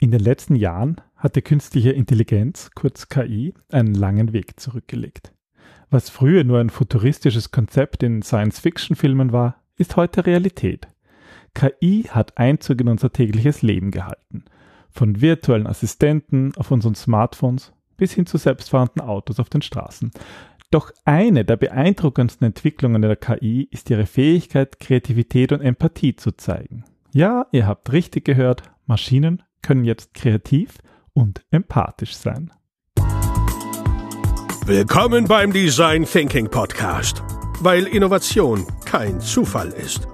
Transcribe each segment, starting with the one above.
In den letzten Jahren hatte künstliche Intelligenz, kurz KI, einen langen Weg zurückgelegt. Was früher nur ein futuristisches Konzept in Science-Fiction-Filmen war, ist heute Realität. KI hat Einzug in unser tägliches Leben gehalten. Von virtuellen Assistenten auf unseren Smartphones bis hin zu selbstfahrenden Autos auf den Straßen. Doch eine der beeindruckendsten Entwicklungen der KI ist ihre Fähigkeit, Kreativität und Empathie zu zeigen. Ja, ihr habt richtig gehört, Maschinen können jetzt kreativ und empathisch sein. Willkommen beim Design Thinking Podcast, weil Innovation kein Zufall ist.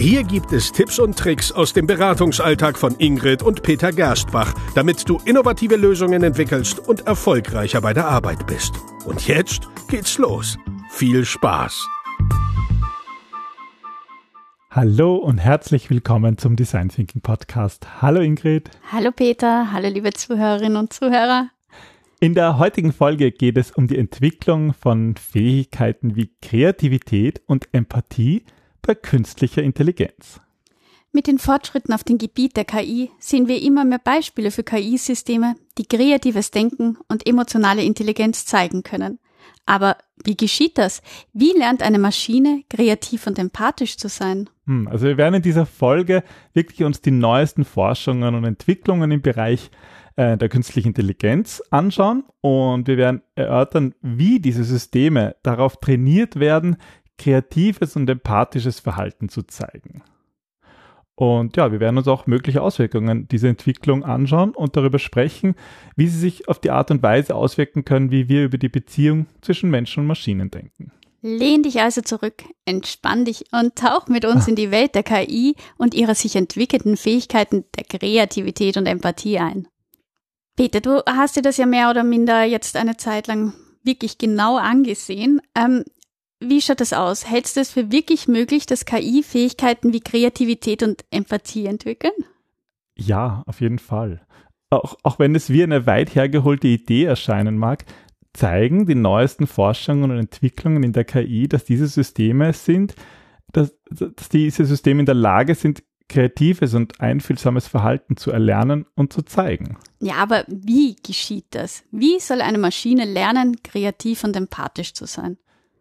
Hier gibt es Tipps und Tricks aus dem Beratungsalltag von Ingrid und Peter Gerstbach, damit du innovative Lösungen entwickelst und erfolgreicher bei der Arbeit bist. Und jetzt geht's los. Viel Spaß! Hallo und herzlich willkommen zum Design Thinking Podcast. Hallo Ingrid. Hallo Peter, hallo liebe Zuhörerinnen und Zuhörer. In der heutigen Folge geht es um die Entwicklung von Fähigkeiten wie Kreativität und Empathie bei künstlicher Intelligenz. Mit den Fortschritten auf dem Gebiet der KI sehen wir immer mehr Beispiele für KI-Systeme, die kreatives Denken und emotionale Intelligenz zeigen können. Aber wie geschieht das? Wie lernt eine Maschine kreativ und empathisch zu sein? Hm, also wir werden in dieser Folge wirklich uns die neuesten Forschungen und Entwicklungen im Bereich äh, der künstlichen Intelligenz anschauen und wir werden erörtern, wie diese Systeme darauf trainiert werden, kreatives und empathisches Verhalten zu zeigen. Und ja, wir werden uns auch mögliche Auswirkungen dieser Entwicklung anschauen und darüber sprechen, wie sie sich auf die Art und Weise auswirken können, wie wir über die Beziehung zwischen Menschen und Maschinen denken. Lehn dich also zurück, entspann dich und tauch mit uns in die Welt der KI und ihrer sich entwickelnden Fähigkeiten der Kreativität und Empathie ein. Peter, du hast dir das ja mehr oder minder jetzt eine Zeit lang wirklich genau angesehen. Ähm, wie schaut das aus? Hältst du es für wirklich möglich, dass KI Fähigkeiten wie Kreativität und Empathie entwickeln? Ja, auf jeden Fall. Auch, auch wenn es wie eine weit hergeholte Idee erscheinen mag, zeigen die neuesten Forschungen und Entwicklungen in der KI, dass diese Systeme sind, dass, dass diese Systeme in der Lage sind, kreatives und einfühlsames Verhalten zu erlernen und zu zeigen. Ja, aber wie geschieht das? Wie soll eine Maschine lernen, kreativ und empathisch zu sein?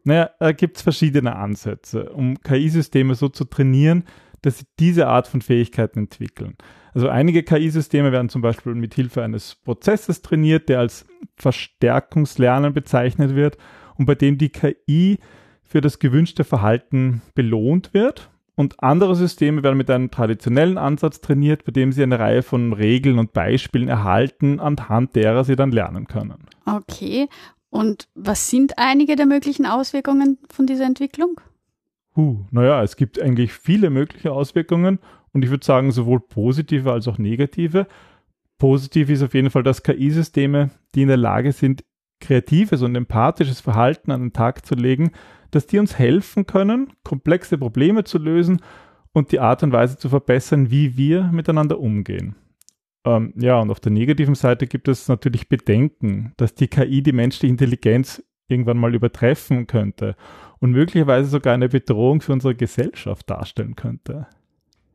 Naja, da gibt es verschiedene Ansätze, um KI-Systeme so zu trainieren, dass sie diese Art von Fähigkeiten entwickeln. Also einige KI-Systeme werden zum Beispiel mit Hilfe eines Prozesses trainiert, der als Verstärkungslernen bezeichnet wird und bei dem die KI für das gewünschte Verhalten belohnt wird. Und andere Systeme werden mit einem traditionellen Ansatz trainiert, bei dem sie eine Reihe von Regeln und Beispielen erhalten, anhand derer sie dann lernen können. Okay. Und was sind einige der möglichen Auswirkungen von dieser Entwicklung? Huh, naja, es gibt eigentlich viele mögliche Auswirkungen und ich würde sagen, sowohl positive als auch negative. Positiv ist auf jeden Fall, dass KI-Systeme, die in der Lage sind, kreatives und empathisches Verhalten an den Tag zu legen, dass die uns helfen können, komplexe Probleme zu lösen und die Art und Weise zu verbessern, wie wir miteinander umgehen. Ähm, ja, und auf der negativen Seite gibt es natürlich Bedenken, dass die KI die menschliche Intelligenz irgendwann mal übertreffen könnte und möglicherweise sogar eine Bedrohung für unsere Gesellschaft darstellen könnte.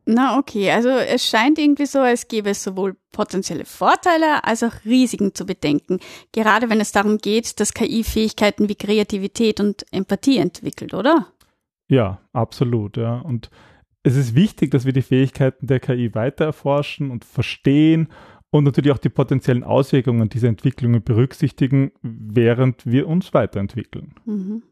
Na okay, also es scheint irgendwie so, als gäbe es sowohl potenzielle Vorteile als auch Risiken zu bedenken, gerade wenn es darum geht, dass KI Fähigkeiten wie Kreativität und Empathie entwickelt, oder? Ja, absolut, ja. Und es ist wichtig, dass wir die Fähigkeiten der KI weiter erforschen und verstehen und natürlich auch die potenziellen Auswirkungen dieser Entwicklungen berücksichtigen, während wir uns weiterentwickeln. Mhm.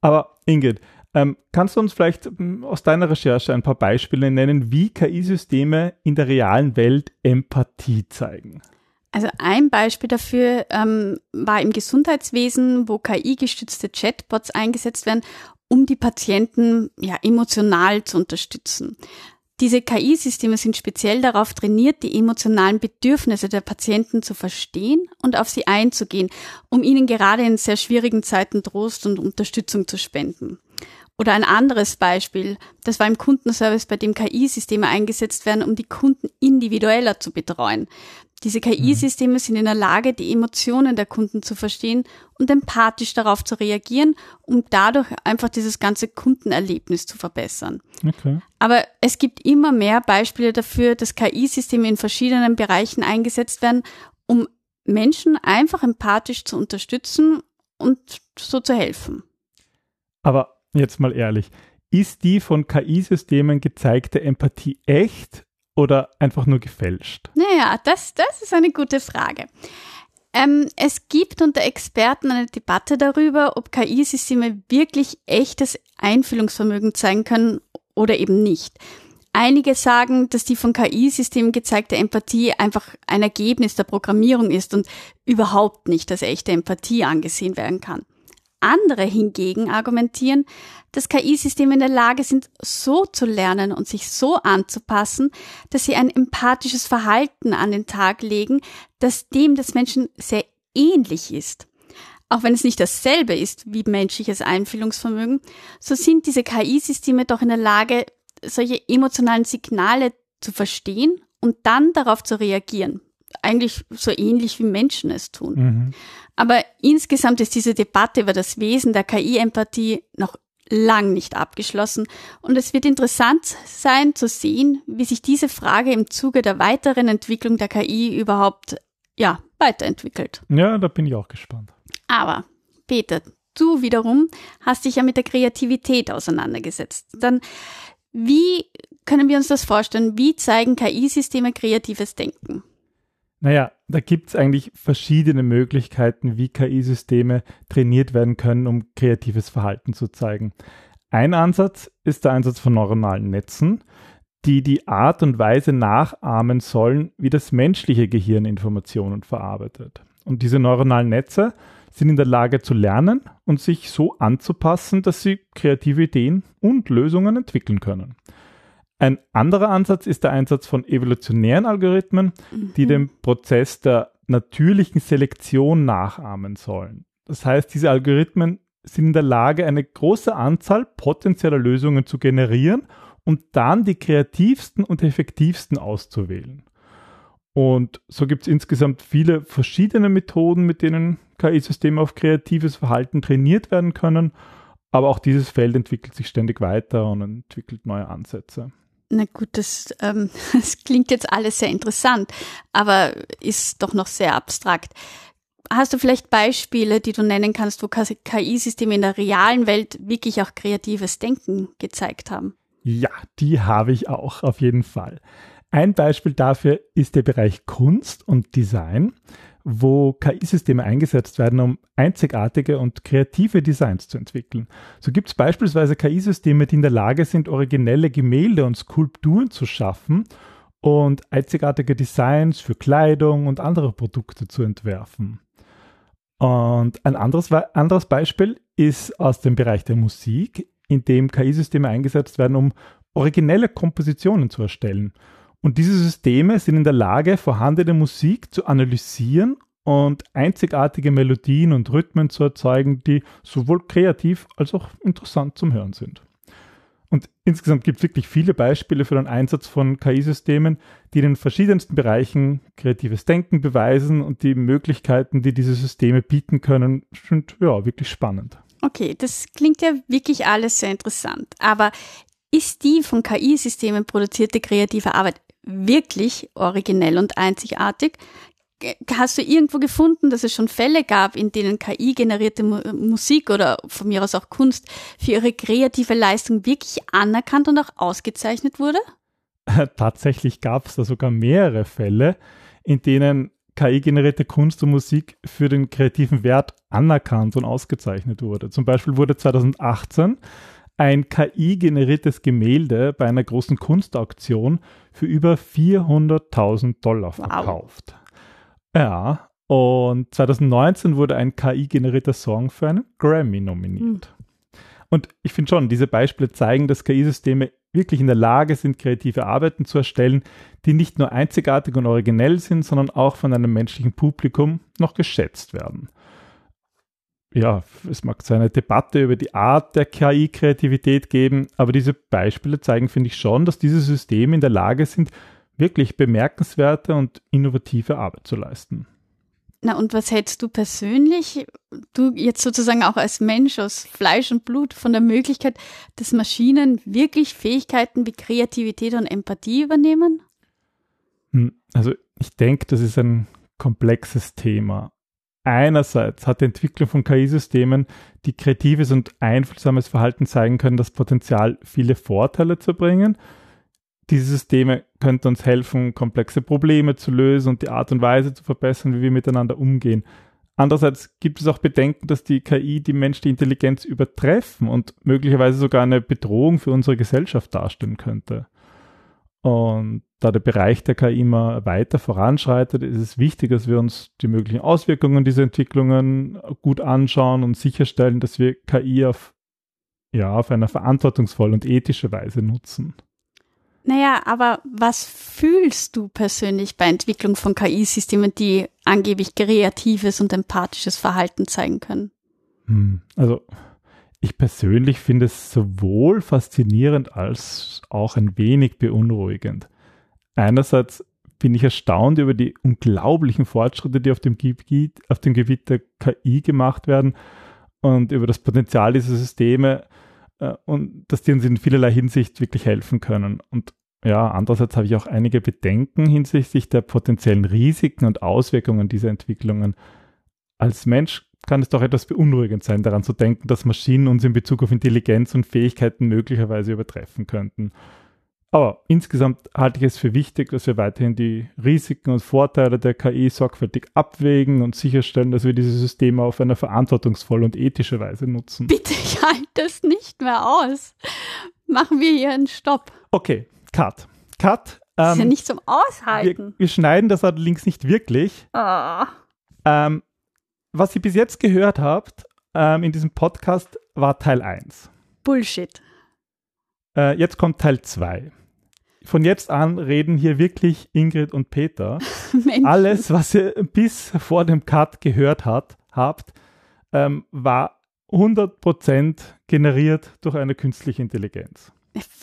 Aber Ingrid, ähm, kannst du uns vielleicht ähm, aus deiner Recherche ein paar Beispiele nennen, wie KI-Systeme in der realen Welt Empathie zeigen? Also ein Beispiel dafür ähm, war im Gesundheitswesen, wo KI-gestützte Chatbots eingesetzt werden, um die Patienten ja emotional zu unterstützen. Diese KI-Systeme sind speziell darauf trainiert, die emotionalen Bedürfnisse der Patienten zu verstehen und auf sie einzugehen, um ihnen gerade in sehr schwierigen Zeiten Trost und Unterstützung zu spenden. Oder ein anderes Beispiel, das war im Kundenservice, bei dem KI-Systeme eingesetzt werden, um die Kunden individueller zu betreuen. Diese KI-Systeme sind in der Lage, die Emotionen der Kunden zu verstehen und empathisch darauf zu reagieren, um dadurch einfach dieses ganze Kundenerlebnis zu verbessern. Okay. Aber es gibt immer mehr Beispiele dafür, dass KI-Systeme in verschiedenen Bereichen eingesetzt werden, um Menschen einfach empathisch zu unterstützen und so zu helfen. Aber jetzt mal ehrlich, ist die von KI-Systemen gezeigte Empathie echt oder einfach nur gefälscht? Naja, das, das ist eine gute Frage. Ähm, es gibt unter Experten eine Debatte darüber, ob KI-Systeme wirklich echtes Einfühlungsvermögen zeigen können oder eben nicht. Einige sagen, dass die von KI-Systemen gezeigte Empathie einfach ein Ergebnis der Programmierung ist und überhaupt nicht als echte Empathie angesehen werden kann. Andere hingegen argumentieren, dass KI-Systeme in der Lage sind, so zu lernen und sich so anzupassen, dass sie ein empathisches Verhalten an den Tag legen, das dem des Menschen sehr ähnlich ist. Auch wenn es nicht dasselbe ist wie menschliches Einfühlungsvermögen, so sind diese KI-Systeme doch in der Lage, solche emotionalen Signale zu verstehen und dann darauf zu reagieren. Eigentlich so ähnlich wie Menschen es tun. Mhm. Aber insgesamt ist diese Debatte über das Wesen der KI-Empathie noch lang nicht abgeschlossen und es wird interessant sein zu sehen, wie sich diese Frage im Zuge der weiteren Entwicklung der KI überhaupt ja, weiterentwickelt. Ja, da bin ich auch gespannt. Aber Peter, du wiederum hast dich ja mit der Kreativität auseinandergesetzt. Dann wie können wir uns das vorstellen? Wie zeigen KI-Systeme kreatives Denken? Naja, da gibt es eigentlich verschiedene Möglichkeiten, wie KI-Systeme trainiert werden können, um kreatives Verhalten zu zeigen. Ein Ansatz ist der Einsatz von neuronalen Netzen, die die Art und Weise nachahmen sollen, wie das menschliche Gehirn Informationen verarbeitet. Und diese neuronalen Netze sind in der Lage zu lernen und sich so anzupassen, dass sie kreative Ideen und Lösungen entwickeln können. Ein anderer Ansatz ist der Einsatz von evolutionären Algorithmen, mhm. die den Prozess der natürlichen Selektion nachahmen sollen. Das heißt, diese Algorithmen sind in der Lage, eine große Anzahl potenzieller Lösungen zu generieren und dann die kreativsten und effektivsten auszuwählen. Und so gibt es insgesamt viele verschiedene Methoden, mit denen KI-Systeme auf kreatives Verhalten trainiert werden können. Aber auch dieses Feld entwickelt sich ständig weiter und entwickelt neue Ansätze. Na gut, das, ähm, das klingt jetzt alles sehr interessant, aber ist doch noch sehr abstrakt. Hast du vielleicht Beispiele, die du nennen kannst, wo KI-Systeme in der realen Welt wirklich auch kreatives Denken gezeigt haben? Ja, die habe ich auch auf jeden Fall. Ein Beispiel dafür ist der Bereich Kunst und Design wo KI-Systeme eingesetzt werden, um einzigartige und kreative Designs zu entwickeln. So gibt es beispielsweise KI-Systeme, die in der Lage sind, originelle Gemälde und Skulpturen zu schaffen und einzigartige Designs für Kleidung und andere Produkte zu entwerfen. Und ein anderes, anderes Beispiel ist aus dem Bereich der Musik, in dem KI-Systeme eingesetzt werden, um originelle Kompositionen zu erstellen. Und diese Systeme sind in der Lage, vorhandene Musik zu analysieren und einzigartige Melodien und Rhythmen zu erzeugen, die sowohl kreativ als auch interessant zum Hören sind. Und insgesamt gibt es wirklich viele Beispiele für den Einsatz von KI-Systemen, die in den verschiedensten Bereichen kreatives Denken beweisen und die Möglichkeiten, die diese Systeme bieten können, sind ja wirklich spannend. Okay, das klingt ja wirklich alles sehr interessant. Aber ist die von KI-Systemen produzierte kreative Arbeit wirklich originell und einzigartig. Hast du irgendwo gefunden, dass es schon Fälle gab, in denen KI-generierte Musik oder von mir aus auch Kunst für ihre kreative Leistung wirklich anerkannt und auch ausgezeichnet wurde? Tatsächlich gab es da sogar mehrere Fälle, in denen KI-generierte Kunst und Musik für den kreativen Wert anerkannt und ausgezeichnet wurde. Zum Beispiel wurde 2018 ein KI-generiertes Gemälde bei einer großen Kunstauktion für über 400.000 Dollar verkauft. Wow. Ja, und 2019 wurde ein KI-generierter Song für einen Grammy nominiert. Mhm. Und ich finde schon, diese Beispiele zeigen, dass KI-Systeme wirklich in der Lage sind, kreative Arbeiten zu erstellen, die nicht nur einzigartig und originell sind, sondern auch von einem menschlichen Publikum noch geschätzt werden ja, es mag so eine Debatte über die Art der KI-Kreativität geben, aber diese Beispiele zeigen, finde ich schon, dass diese Systeme in der Lage sind, wirklich bemerkenswerte und innovative Arbeit zu leisten. Na, und was hältst du persönlich, du jetzt sozusagen auch als Mensch aus Fleisch und Blut, von der Möglichkeit, dass Maschinen wirklich Fähigkeiten wie Kreativität und Empathie übernehmen? Hm, also ich denke, das ist ein komplexes Thema. Einerseits hat die Entwicklung von KI-Systemen, die kreatives und einfühlsames Verhalten zeigen können, das Potenzial, viele Vorteile zu bringen diese Systeme könnten uns helfen, komplexe Probleme zu lösen und die Art und Weise zu verbessern, wie wir miteinander umgehen. Andererseits gibt es auch Bedenken, dass die KI die menschliche Intelligenz übertreffen und möglicherweise sogar eine Bedrohung für unsere Gesellschaft darstellen könnte. Und da der Bereich der KI immer weiter voranschreitet, ist es wichtig, dass wir uns die möglichen Auswirkungen dieser Entwicklungen gut anschauen und sicherstellen, dass wir KI auf, ja, auf einer verantwortungsvollen und ethische Weise nutzen. Naja, aber was fühlst du persönlich bei Entwicklung von KI-Systemen, die angeblich kreatives und empathisches Verhalten zeigen können? Hm, also ich persönlich finde es sowohl faszinierend als auch ein wenig beunruhigend. Einerseits bin ich erstaunt über die unglaublichen Fortschritte, die auf dem Gebiet, auf dem Gebiet der KI gemacht werden und über das Potenzial dieser Systeme, äh, und dass die uns in vielerlei Hinsicht wirklich helfen können. Und ja, andererseits habe ich auch einige Bedenken hinsichtlich der potenziellen Risiken und Auswirkungen dieser Entwicklungen. Als Mensch kann es doch etwas beunruhigend sein, daran zu denken, dass Maschinen uns in Bezug auf Intelligenz und Fähigkeiten möglicherweise übertreffen könnten. Aber insgesamt halte ich es für wichtig, dass wir weiterhin die Risiken und Vorteile der KI sorgfältig abwägen und sicherstellen, dass wir diese Systeme auf eine verantwortungsvolle und ethische Weise nutzen. Bitte, ich halte das nicht mehr aus. Machen wir hier einen Stopp. Okay, Cut. Cut. Ähm, das ist ja ähm, nicht zum Aushalten. Wir, wir schneiden das allerdings nicht wirklich. Oh. Ähm, was ihr bis jetzt gehört habt ähm, in diesem Podcast war Teil 1. Bullshit. Äh, jetzt kommt Teil 2 von jetzt an reden hier wirklich Ingrid und Peter. Alles, was ihr bis vor dem Cut gehört hat, habt, ähm, war 100% generiert durch eine künstliche Intelligenz.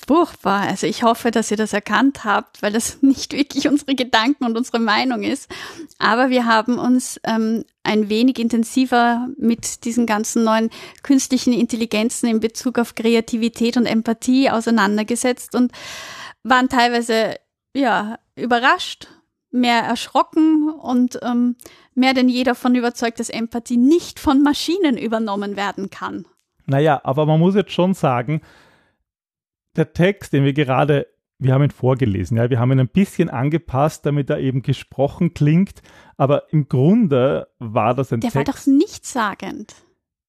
Furchtbar. Also ich hoffe, dass ihr das erkannt habt, weil das nicht wirklich unsere Gedanken und unsere Meinung ist. Aber wir haben uns ähm, ein wenig intensiver mit diesen ganzen neuen künstlichen Intelligenzen in Bezug auf Kreativität und Empathie auseinandergesetzt und waren teilweise ja überrascht, mehr erschrocken und ähm, mehr denn je davon überzeugt, dass Empathie nicht von Maschinen übernommen werden kann. Naja, aber man muss jetzt schon sagen, der Text, den wir gerade, wir haben ihn vorgelesen, ja, wir haben ihn ein bisschen angepasst, damit er eben gesprochen klingt, aber im Grunde war das ein der Text. Der war doch nichtssagend.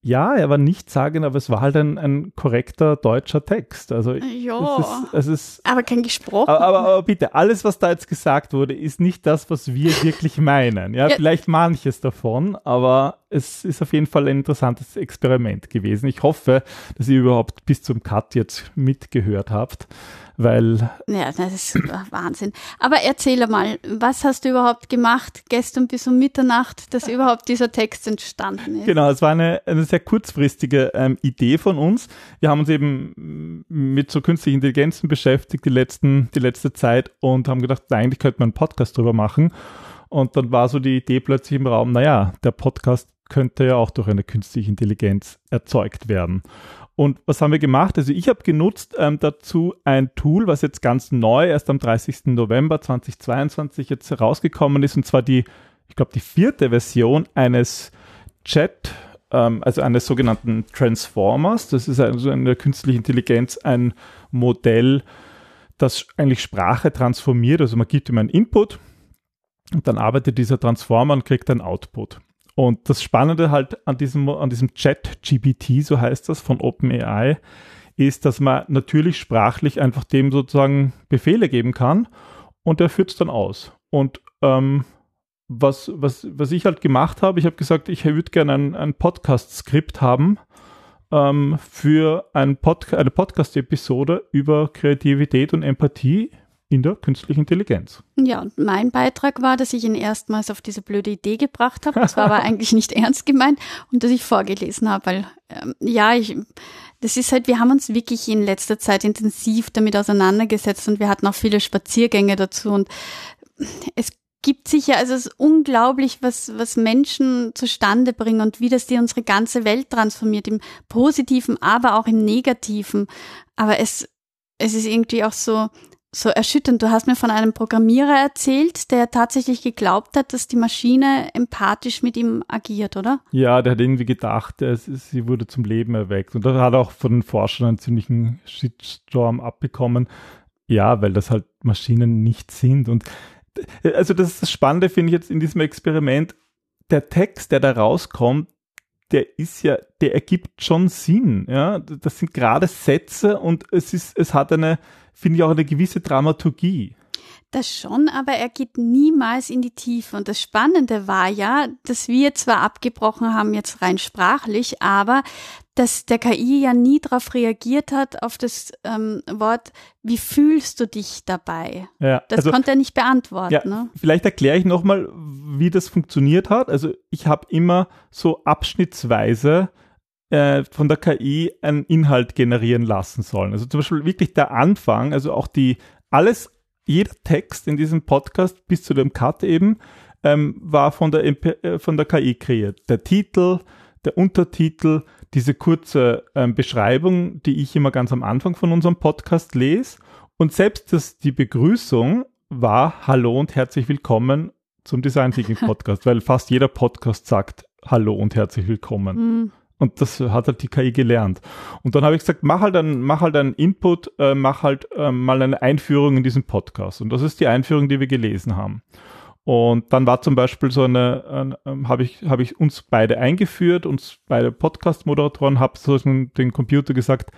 Ja, er war nicht sagen, aber es war halt ein, ein korrekter deutscher Text. Also ja, es ist, es ist, aber kein gesprochen. Aber, aber, aber, bitte, alles, was da jetzt gesagt wurde, ist nicht das, was wir wirklich meinen. Ja, ja, vielleicht manches davon, aber es ist auf jeden Fall ein interessantes Experiment gewesen. Ich hoffe, dass ihr überhaupt bis zum Cut jetzt mitgehört habt weil. Ja, das ist Wahnsinn. Aber erzähle mal, was hast du überhaupt gemacht gestern bis um Mitternacht, dass überhaupt dieser Text entstanden ist? Genau, es war eine, eine sehr kurzfristige ähm, Idee von uns. Wir haben uns eben mit so künstlichen Intelligenzen beschäftigt die letzten, die letzte Zeit und haben gedacht, eigentlich könnte man einen Podcast drüber machen. Und dann war so die Idee plötzlich im Raum, naja, der Podcast könnte ja auch durch eine künstliche Intelligenz erzeugt werden. Und was haben wir gemacht? Also ich habe genutzt ähm, dazu ein Tool, was jetzt ganz neu erst am 30. November 2022 jetzt herausgekommen ist, und zwar die, ich glaube, die vierte Version eines Chat, ähm, also eines sogenannten Transformers. Das ist also eine künstliche Intelligenz, ein Modell, das eigentlich Sprache transformiert. Also man gibt ihm einen Input und dann arbeitet dieser Transformer und kriegt einen Output. Und das Spannende halt an diesem, an diesem Chat-GPT, so heißt das, von OpenAI, ist, dass man natürlich sprachlich einfach dem sozusagen Befehle geben kann und er führt es dann aus. Und ähm, was, was, was ich halt gemacht habe, ich habe gesagt, ich würde gerne ein, ein Podcast-Skript haben ähm, für ein Pod eine Podcast-Episode über Kreativität und Empathie in der künstlichen Intelligenz. Ja, und mein Beitrag war, dass ich ihn erstmals auf diese blöde Idee gebracht habe. Das war aber eigentlich nicht ernst gemeint und dass ich vorgelesen habe, weil ähm, ja, ich das ist halt, wir haben uns wirklich in letzter Zeit intensiv damit auseinandergesetzt und wir hatten auch viele Spaziergänge dazu und es gibt sicher, also es ist unglaublich, was, was Menschen zustande bringen und wie das die unsere ganze Welt transformiert, im Positiven, aber auch im Negativen. Aber es, es ist irgendwie auch so, so erschütternd. Du hast mir von einem Programmierer erzählt, der tatsächlich geglaubt hat, dass die Maschine empathisch mit ihm agiert, oder? Ja, der hat irgendwie gedacht, sie wurde zum Leben erweckt. Und da hat auch von den Forschern einen ziemlichen Shitstorm abbekommen. Ja, weil das halt Maschinen nicht sind. Und also das ist das Spannende, finde ich jetzt in diesem Experiment. Der Text, der da rauskommt, der ist ja, der ergibt schon Sinn. Ja, das sind gerade Sätze und es ist, es hat eine, finde ich auch eine gewisse Dramaturgie. Das schon, aber er geht niemals in die Tiefe. Und das Spannende war ja, dass wir zwar abgebrochen haben, jetzt rein sprachlich, aber dass der KI ja nie darauf reagiert hat, auf das ähm, Wort, wie fühlst du dich dabei? Ja, das also, konnte er nicht beantworten. Ja, ne? Vielleicht erkläre ich nochmal, wie das funktioniert hat. Also ich habe immer so abschnittsweise äh, von der KI einen Inhalt generieren lassen sollen. Also zum Beispiel wirklich der Anfang, also auch die alles, jeder Text in diesem Podcast bis zu dem Cut eben ähm, war von der, äh, von der KI kreiert. Der Titel, der Untertitel, diese kurze ähm, Beschreibung, die ich immer ganz am Anfang von unserem Podcast lese. Und selbst das, die Begrüßung war Hallo und herzlich willkommen zum Design Thinking Podcast, weil fast jeder Podcast sagt Hallo und herzlich willkommen. Und das hat halt die KI gelernt. Und dann habe ich gesagt, mach halt einen, mach halt einen Input, äh, mach halt äh, mal eine Einführung in diesen Podcast. Und das ist die Einführung, die wir gelesen haben. Und dann war zum Beispiel so eine, ähm, habe ich, hab ich uns beide eingeführt, uns beide Podcast-Moderatoren, habe so den Computer gesagt,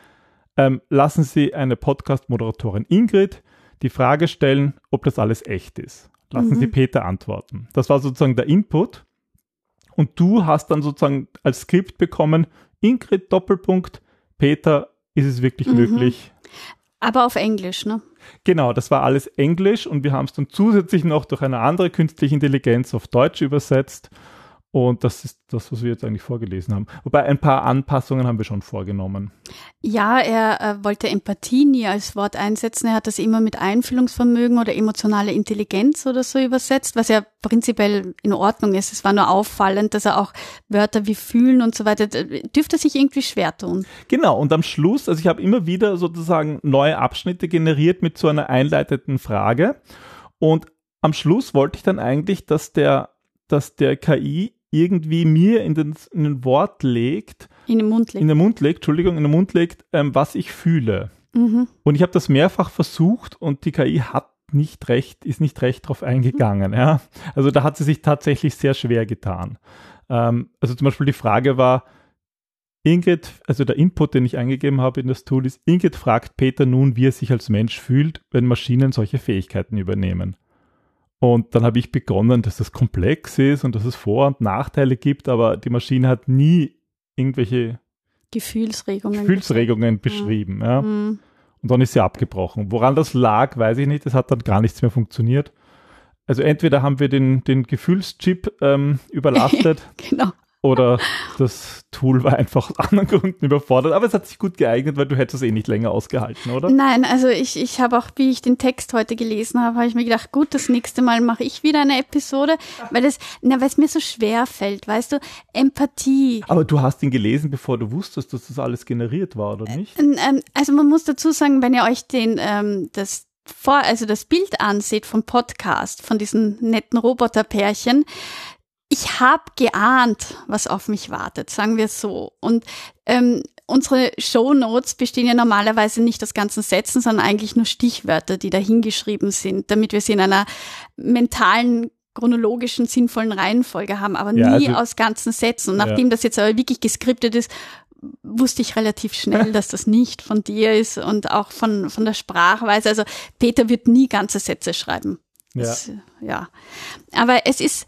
ähm, lassen Sie eine Podcast-Moderatorin Ingrid die Frage stellen, ob das alles echt ist. Lassen mhm. Sie Peter antworten. Das war sozusagen der Input. Und du hast dann sozusagen als Skript bekommen, Ingrid Doppelpunkt, Peter, ist es wirklich mhm. möglich? Aber auf Englisch, ne? Genau, das war alles Englisch und wir haben es dann zusätzlich noch durch eine andere künstliche Intelligenz auf Deutsch übersetzt. Und das ist das, was wir jetzt eigentlich vorgelesen haben. Wobei ein paar Anpassungen haben wir schon vorgenommen. Ja, er äh, wollte Empathie nie als Wort einsetzen. Er hat das immer mit Einfühlungsvermögen oder emotionale Intelligenz oder so übersetzt, was ja prinzipiell in Ordnung ist. Es war nur auffallend, dass er auch Wörter wie fühlen und so weiter, dürfte sich irgendwie schwer tun. Genau, und am Schluss, also ich habe immer wieder sozusagen neue Abschnitte generiert mit so einer einleitenden Frage. Und am Schluss wollte ich dann eigentlich, dass der, dass der KI irgendwie mir in den, in den Wort legt, in den Mund legt, in den Mund legt, Entschuldigung, in den Mund legt, ähm, was ich fühle. Mhm. Und ich habe das mehrfach versucht und die KI hat nicht recht, ist nicht recht drauf eingegangen. Ja? Also da hat sie sich tatsächlich sehr schwer getan. Ähm, also zum Beispiel die Frage war, Ingrid, also der Input, den ich eingegeben habe in das Tool ist, Ingrid fragt Peter nun, wie er sich als Mensch fühlt, wenn Maschinen solche Fähigkeiten übernehmen. Und dann habe ich begonnen, dass das komplex ist und dass es Vor- und Nachteile gibt, aber die Maschine hat nie irgendwelche Gefühlsregungen, Gefühlsregungen beschrieben. Ja. ja. Mhm. Und dann ist sie abgebrochen. Woran das lag, weiß ich nicht. Es hat dann gar nichts mehr funktioniert. Also entweder haben wir den, den Gefühlschip ähm, überlastet. genau. Oder das Tool war einfach aus anderen Gründen überfordert. Aber es hat sich gut geeignet, weil du hättest es eh nicht länger ausgehalten, oder? Nein, also ich, ich habe auch, wie ich den Text heute gelesen habe, habe ich mir gedacht, gut, das nächste Mal mache ich wieder eine Episode, weil es, na, weil es mir so schwer fällt, weißt du, Empathie. Aber du hast ihn gelesen, bevor du wusstest, dass das alles generiert war, oder nicht? Ähm, also man muss dazu sagen, wenn ihr euch den, ähm, das vor, also das Bild anseht vom Podcast, von diesen netten Roboterpärchen, ich habe geahnt, was auf mich wartet, sagen wir so. Und ähm, unsere Show Notes bestehen ja normalerweise nicht aus ganzen Sätzen, sondern eigentlich nur Stichwörter, die da hingeschrieben sind, damit wir sie in einer mentalen chronologischen, sinnvollen Reihenfolge haben, aber ja, nie also, aus ganzen Sätzen. Und nachdem ja. das jetzt aber wirklich geskriptet ist, wusste ich relativ schnell, dass das nicht von dir ist und auch von, von der Sprachweise. Also Peter wird nie ganze Sätze schreiben. Ja. Das, ja. Aber es ist,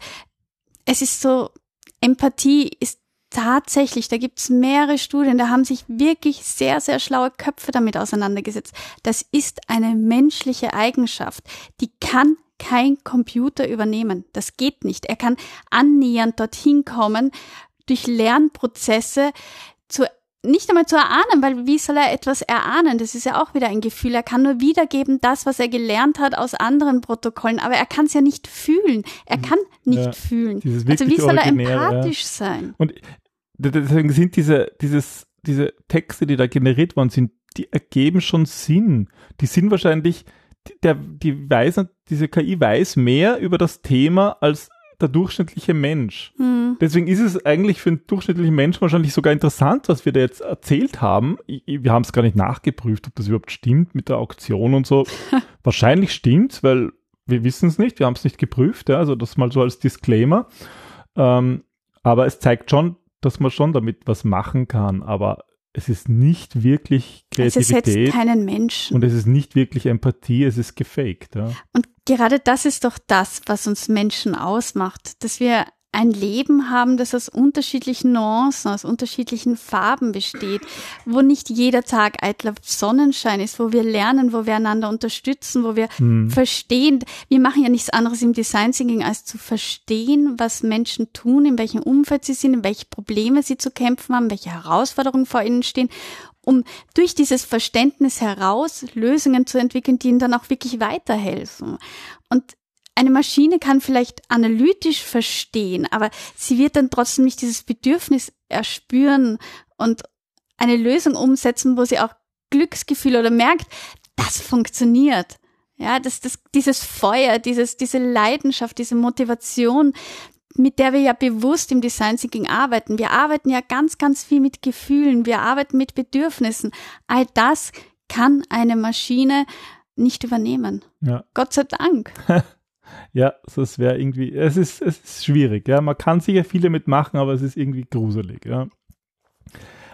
es ist so, Empathie ist tatsächlich, da gibt's mehrere Studien, da haben sich wirklich sehr, sehr schlaue Köpfe damit auseinandergesetzt. Das ist eine menschliche Eigenschaft, die kann kein Computer übernehmen. Das geht nicht. Er kann annähernd dorthin kommen, durch Lernprozesse zu nicht einmal zu erahnen, weil wie soll er etwas erahnen? Das ist ja auch wieder ein Gefühl. Er kann nur wiedergeben das, was er gelernt hat aus anderen Protokollen, aber er kann es ja nicht fühlen. Er kann nicht ja, fühlen. Also wie soll er empathisch ja. sein? Und deswegen sind diese, dieses, diese Texte, die da generiert worden sind, die ergeben schon Sinn. Die sind wahrscheinlich, der, die weiß, diese KI weiß mehr über das Thema als der durchschnittliche Mensch. Hm. Deswegen ist es eigentlich für einen durchschnittlichen Menschen wahrscheinlich sogar interessant, was wir da jetzt erzählt haben. Wir haben es gar nicht nachgeprüft, ob das überhaupt stimmt mit der Auktion und so. wahrscheinlich stimmt weil wir wissen es nicht, wir haben es nicht geprüft, ja, also das mal so als Disclaimer. Ähm, aber es zeigt schon, dass man schon damit was machen kann, aber es ist nicht wirklich Kreativität. Es ersetzt keinen Menschen. Und es ist nicht wirklich Empathie, es ist gefaked. Ja. Und gerade das ist doch das, was uns Menschen ausmacht, dass wir ein Leben haben, das aus unterschiedlichen Nuancen, aus unterschiedlichen Farben besteht, wo nicht jeder Tag eitler Sonnenschein ist, wo wir lernen, wo wir einander unterstützen, wo wir hm. verstehen. Wir machen ja nichts anderes im Design Thinking, als zu verstehen, was Menschen tun, in welchem Umfeld sie sind, in welche Probleme sie zu kämpfen haben, welche Herausforderungen vor ihnen stehen um durch dieses Verständnis heraus Lösungen zu entwickeln, die ihnen dann auch wirklich weiterhelfen. Und eine Maschine kann vielleicht analytisch verstehen, aber sie wird dann trotzdem nicht dieses Bedürfnis erspüren und eine Lösung umsetzen, wo sie auch Glücksgefühl oder merkt, das funktioniert. Ja, das, das, dieses Feuer, dieses, diese Leidenschaft, diese Motivation, mit der wir ja bewusst im Design Thinking arbeiten. Wir arbeiten ja ganz, ganz viel mit Gefühlen. Wir arbeiten mit Bedürfnissen. All das kann eine Maschine nicht übernehmen. Ja. Gott sei Dank. Ja, das wäre irgendwie, es ist, es ist schwierig, ja. Man kann sicher viele mitmachen, aber es ist irgendwie gruselig, ja.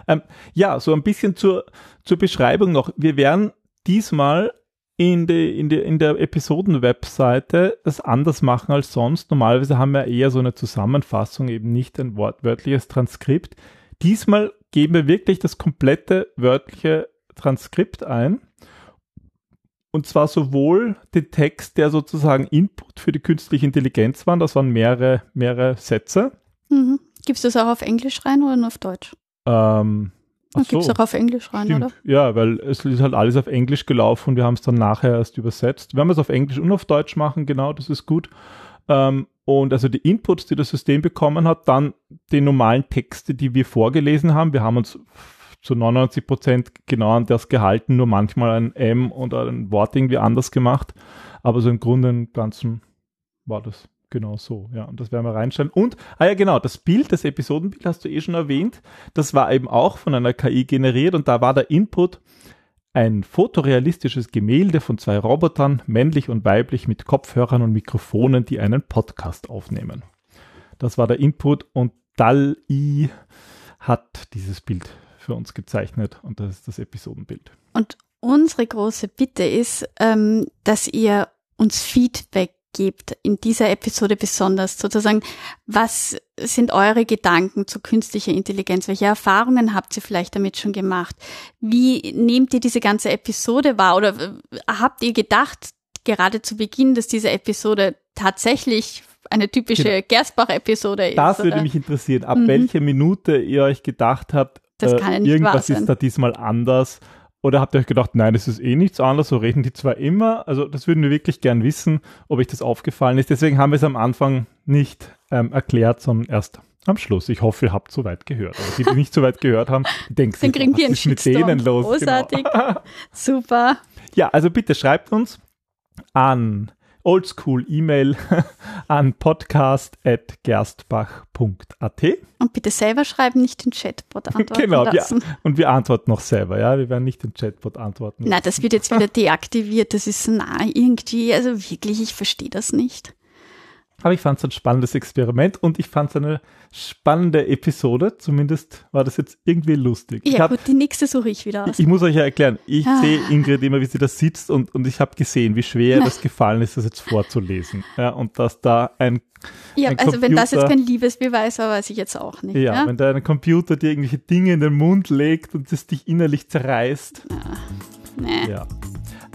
Ähm, ja, so ein bisschen zur, zur Beschreibung noch. Wir werden diesmal in, die, in, die, in der Episoden-Webseite das anders machen als sonst. Normalerweise haben wir eher so eine Zusammenfassung, eben nicht ein wortwörtliches Transkript. Diesmal geben wir wirklich das komplette wörtliche Transkript ein. Und zwar sowohl den Text, der sozusagen Input für die künstliche Intelligenz war, das waren mehrere, mehrere Sätze. Mhm. Gibst du das auch auf Englisch rein oder nur auf Deutsch? Ähm, ach so. Gibst du auch auf Englisch rein, Stimmt. oder? Ja, weil es ist halt alles auf Englisch gelaufen und wir haben es dann nachher erst übersetzt. Wenn wir es auf Englisch und auf Deutsch machen, genau, das ist gut. Ähm, und also die Inputs, die das System bekommen hat, dann die normalen Texte, die wir vorgelesen haben. Wir haben uns zu 99 Prozent genau an das gehalten, nur manchmal ein M oder ein Wort irgendwie anders gemacht. Aber so im Grunde im Ganzen war das genau so. Ja, und das werden wir reinstellen. Und, ah ja, genau, das Bild, das Episodenbild hast du eh schon erwähnt. Das war eben auch von einer KI generiert und da war der Input ein fotorealistisches Gemälde von zwei Robotern, männlich und weiblich, mit Kopfhörern und Mikrofonen, die einen Podcast aufnehmen. Das war der Input und DAL-I hat dieses Bild für uns gezeichnet und das ist das Episodenbild. Und unsere große Bitte ist, ähm, dass ihr uns Feedback gebt in dieser Episode besonders sozusagen, was sind eure Gedanken zu künstlicher Intelligenz? Welche Erfahrungen habt ihr vielleicht damit schon gemacht? Wie nehmt ihr diese ganze Episode wahr? Oder äh, habt ihr gedacht, gerade zu Beginn, dass diese Episode tatsächlich eine typische genau. Gerstbach-Episode ist? Das würde oder? mich interessieren, ab mhm. welcher Minute ihr euch gedacht habt, das äh, kann ja nicht irgendwas ist da diesmal anders. Oder habt ihr euch gedacht, nein, das ist eh nichts anderes, so reden die zwar immer. Also das würden wir wirklich gern wissen, ob euch das aufgefallen ist. Deswegen haben wir es am Anfang nicht ähm, erklärt, sondern erst am Schluss. Ich hoffe, ihr habt so weit gehört. Aber die, die nicht so weit gehört haben, denken sich, was ist mit denen los? Genau. Großartig. Genau. Super. Ja, also bitte schreibt uns an Oldschool-E-Mail an podcast.gerstbach.at. Und bitte selber schreiben, nicht den Chatbot antworten genau, lassen. Ja. Und wir antworten noch selber, ja. Wir werden nicht den Chatbot antworten. Na, das wird jetzt wieder deaktiviert. Das ist nah irgendwie, also wirklich, ich verstehe das nicht. Aber ich fand es ein spannendes Experiment und ich fand es eine spannende Episode. Zumindest war das jetzt irgendwie lustig. Ja, hab, gut, die nächste suche ich wieder aus. Ich, ich muss euch ja erklären, ich ah. sehe Ingrid immer, wie sie da sitzt und, und ich habe gesehen, wie schwer das gefallen ist, das jetzt vorzulesen. Ja, und dass da ein. Ja, ein also Computer, wenn das jetzt kein Liebesbeweis war, weiß ich jetzt auch nicht. Ja, ja, wenn da ein Computer dir irgendwelche Dinge in den Mund legt und es dich innerlich zerreißt. Ah, nee. Ja.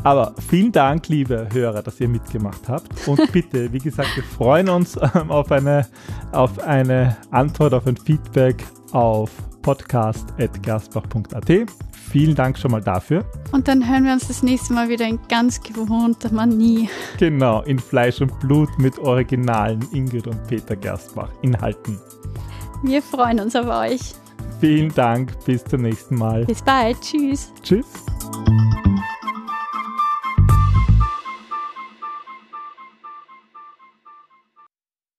Aber vielen Dank, liebe Hörer, dass ihr mitgemacht habt. Und bitte, wie gesagt, wir freuen uns ähm, auf, eine, auf eine Antwort, auf ein Feedback auf podcast.gerstbach.at. Vielen Dank schon mal dafür. Und dann hören wir uns das nächste Mal wieder in ganz gewohnter Manie. Genau, in Fleisch und Blut mit originalen Ingrid und Peter Gerstbach Inhalten. Wir freuen uns auf euch. Vielen Dank, bis zum nächsten Mal. Bis bald, tschüss. Tschüss.